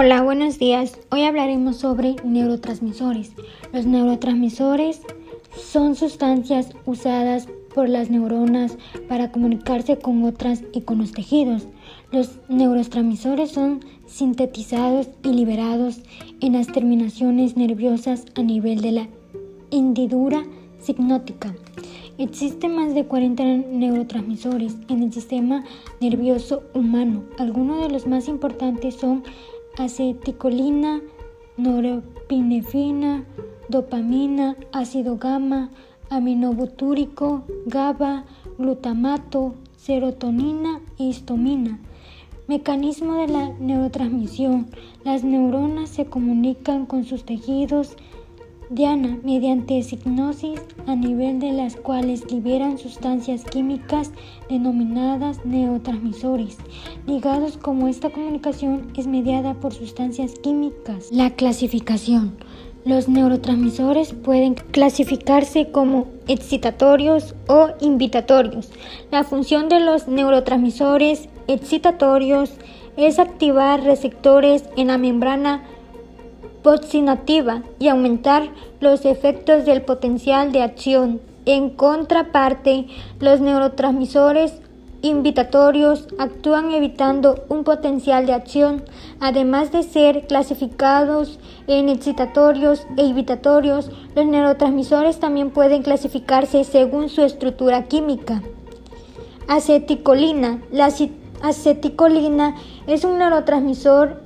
Hola, buenos días. Hoy hablaremos sobre neurotransmisores. Los neurotransmisores son sustancias usadas por las neuronas para comunicarse con otras y con los tejidos. Los neurotransmisores son sintetizados y liberados en las terminaciones nerviosas a nivel de la hendidura signótica. Existen más de 40 neurotransmisores en el sistema nervioso humano. Algunos de los más importantes son aceticolina, norepinefrina, dopamina, ácido gamma, aminobutúrico, GABA, glutamato, serotonina e histamina. Mecanismo de la neurotransmisión. Las neuronas se comunican con sus tejidos diana mediante signosis a nivel de las cuales liberan sustancias químicas denominadas neurotransmisores, ligados como esta comunicación es mediada por sustancias químicas. La clasificación. Los neurotransmisores pueden clasificarse como excitatorios o invitatorios. La función de los neurotransmisores excitatorios es activar receptores en la membrana postinativa y aumentar los efectos del potencial de acción. En contraparte, los neurotransmisores invitatorios actúan evitando un potencial de acción, además de ser clasificados en excitatorios e invitatorios, los neurotransmisores también pueden clasificarse según su estructura química. Aceticolina. La aceticolina es un neurotransmisor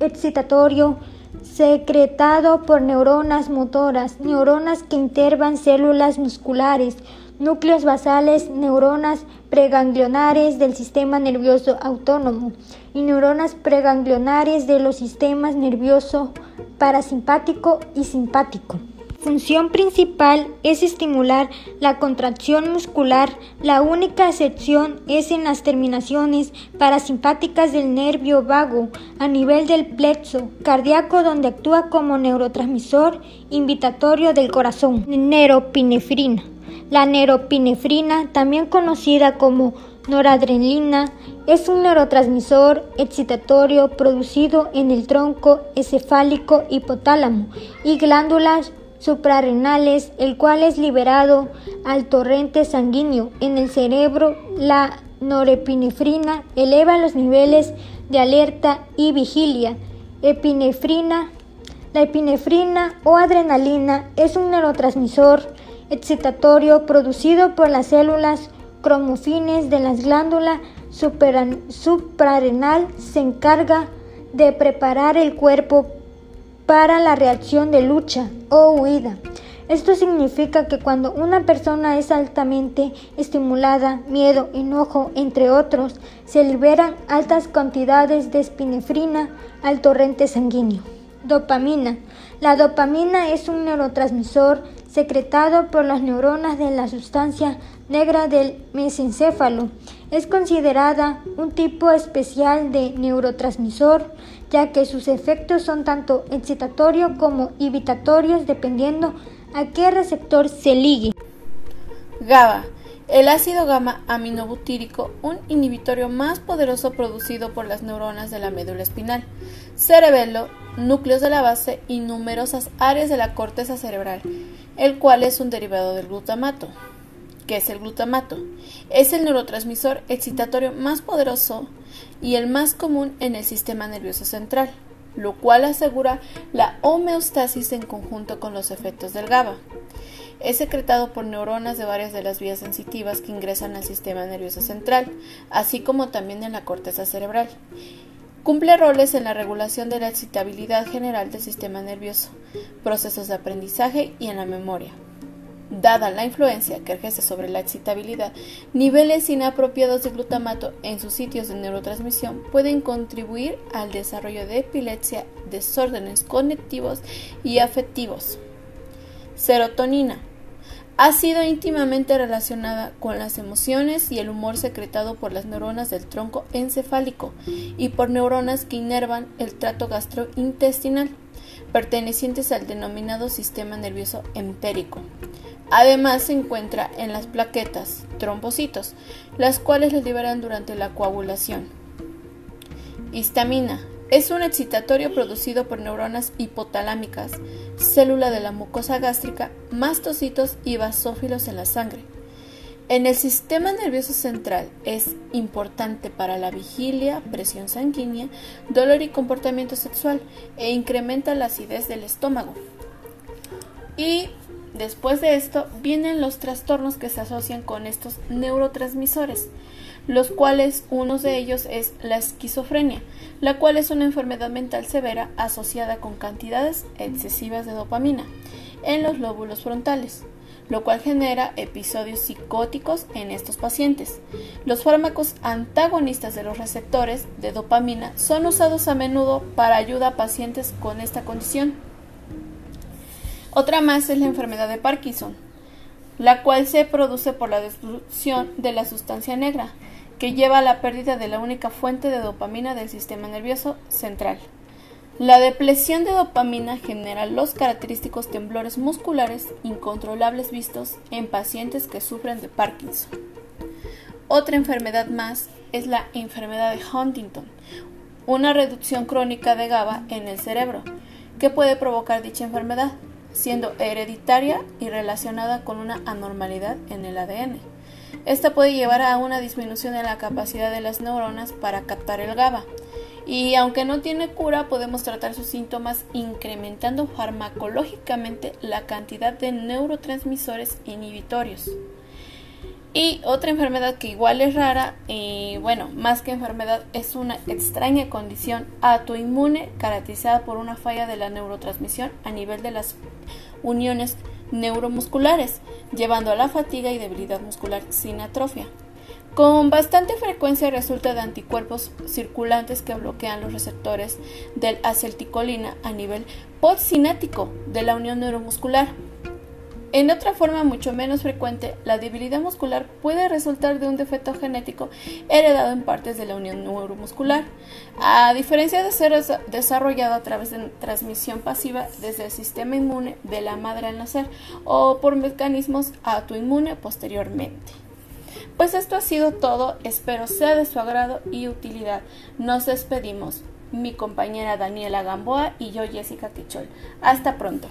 excitatorio secretado por neuronas motoras, neuronas que intervan células musculares, núcleos basales, neuronas preganglionares del sistema nervioso autónomo y neuronas preganglionares de los sistemas nervioso parasimpático y simpático función principal es estimular la contracción muscular. La única excepción es en las terminaciones parasimpáticas del nervio vago a nivel del plexo cardíaco donde actúa como neurotransmisor invitatorio del corazón. Neuropinefrina. La neuropinefrina, también conocida como noradrenalina, es un neurotransmisor excitatorio producido en el tronco encefálico hipotálamo y glándulas suprarrenales, el cual es liberado al torrente sanguíneo. En el cerebro, la norepinefrina eleva los niveles de alerta y vigilia. Epinefrina. La epinefrina o adrenalina es un neurotransmisor excitatorio producido por las células cromofines de las glándulas suprarrenal. Se encarga de preparar el cuerpo para la reacción de lucha o huida. Esto significa que cuando una persona es altamente estimulada, miedo, enojo, entre otros, se liberan altas cantidades de espinefrina al torrente sanguíneo. Dopamina. La dopamina es un neurotransmisor secretado por las neuronas de la sustancia negra del mesencéfalo. Es considerada un tipo especial de neurotransmisor, ya que sus efectos son tanto excitatorios como invitatorios dependiendo a qué receptor se ligue. GABA. El ácido gamma aminobutírico, un inhibitorio más poderoso producido por las neuronas de la médula espinal, cerebelo, núcleos de la base y numerosas áreas de la corteza cerebral, el cual es un derivado del glutamato. ¿Qué es el glutamato? Es el neurotransmisor excitatorio más poderoso y el más común en el sistema nervioso central, lo cual asegura la homeostasis en conjunto con los efectos del GABA. Es secretado por neuronas de varias de las vías sensitivas que ingresan al sistema nervioso central, así como también en la corteza cerebral. Cumple roles en la regulación de la excitabilidad general del sistema nervioso, procesos de aprendizaje y en la memoria. Dada la influencia que ejerce sobre la excitabilidad, niveles inapropiados de glutamato en sus sitios de neurotransmisión pueden contribuir al desarrollo de epilepsia, desórdenes cognitivos y afectivos. Serotonina ha sido íntimamente relacionada con las emociones y el humor secretado por las neuronas del tronco encefálico y por neuronas que inervan el trato gastrointestinal, pertenecientes al denominado sistema nervioso empérico. Además se encuentra en las plaquetas, trombocitos, las cuales las liberan durante la coagulación. Histamina. Es un excitatorio producido por neuronas hipotalámicas, célula de la mucosa gástrica, mastocitos y basófilos en la sangre. En el sistema nervioso central es importante para la vigilia, presión sanguínea, dolor y comportamiento sexual e incrementa la acidez del estómago. Y después de esto vienen los trastornos que se asocian con estos neurotransmisores los cuales uno de ellos es la esquizofrenia, la cual es una enfermedad mental severa asociada con cantidades excesivas de dopamina en los lóbulos frontales, lo cual genera episodios psicóticos en estos pacientes. Los fármacos antagonistas de los receptores de dopamina son usados a menudo para ayuda a pacientes con esta condición. Otra más es la enfermedad de Parkinson, la cual se produce por la destrucción de la sustancia negra, que lleva a la pérdida de la única fuente de dopamina del sistema nervioso central. La depresión de dopamina genera los característicos temblores musculares incontrolables vistos en pacientes que sufren de Parkinson. Otra enfermedad más es la enfermedad de Huntington, una reducción crónica de GABA en el cerebro, que puede provocar dicha enfermedad, siendo hereditaria y relacionada con una anormalidad en el ADN. Esta puede llevar a una disminución en la capacidad de las neuronas para captar el GABA. Y aunque no tiene cura, podemos tratar sus síntomas incrementando farmacológicamente la cantidad de neurotransmisores inhibitorios. Y otra enfermedad que igual es rara, y bueno, más que enfermedad, es una extraña condición autoinmune caracterizada por una falla de la neurotransmisión a nivel de las uniones neuromusculares, llevando a la fatiga y debilidad muscular sin atrofia. Con bastante frecuencia resulta de anticuerpos circulantes que bloquean los receptores del acetilcolina a nivel postsináptico de la unión neuromuscular. En otra forma mucho menos frecuente, la debilidad muscular puede resultar de un defecto genético heredado en partes de la unión neuromuscular, a diferencia de ser desarrollado a través de transmisión pasiva desde el sistema inmune de la madre al nacer o por mecanismos autoinmune posteriormente. Pues esto ha sido todo, espero sea de su agrado y utilidad. Nos despedimos, mi compañera Daniela Gamboa y yo Jessica Quichol. Hasta pronto.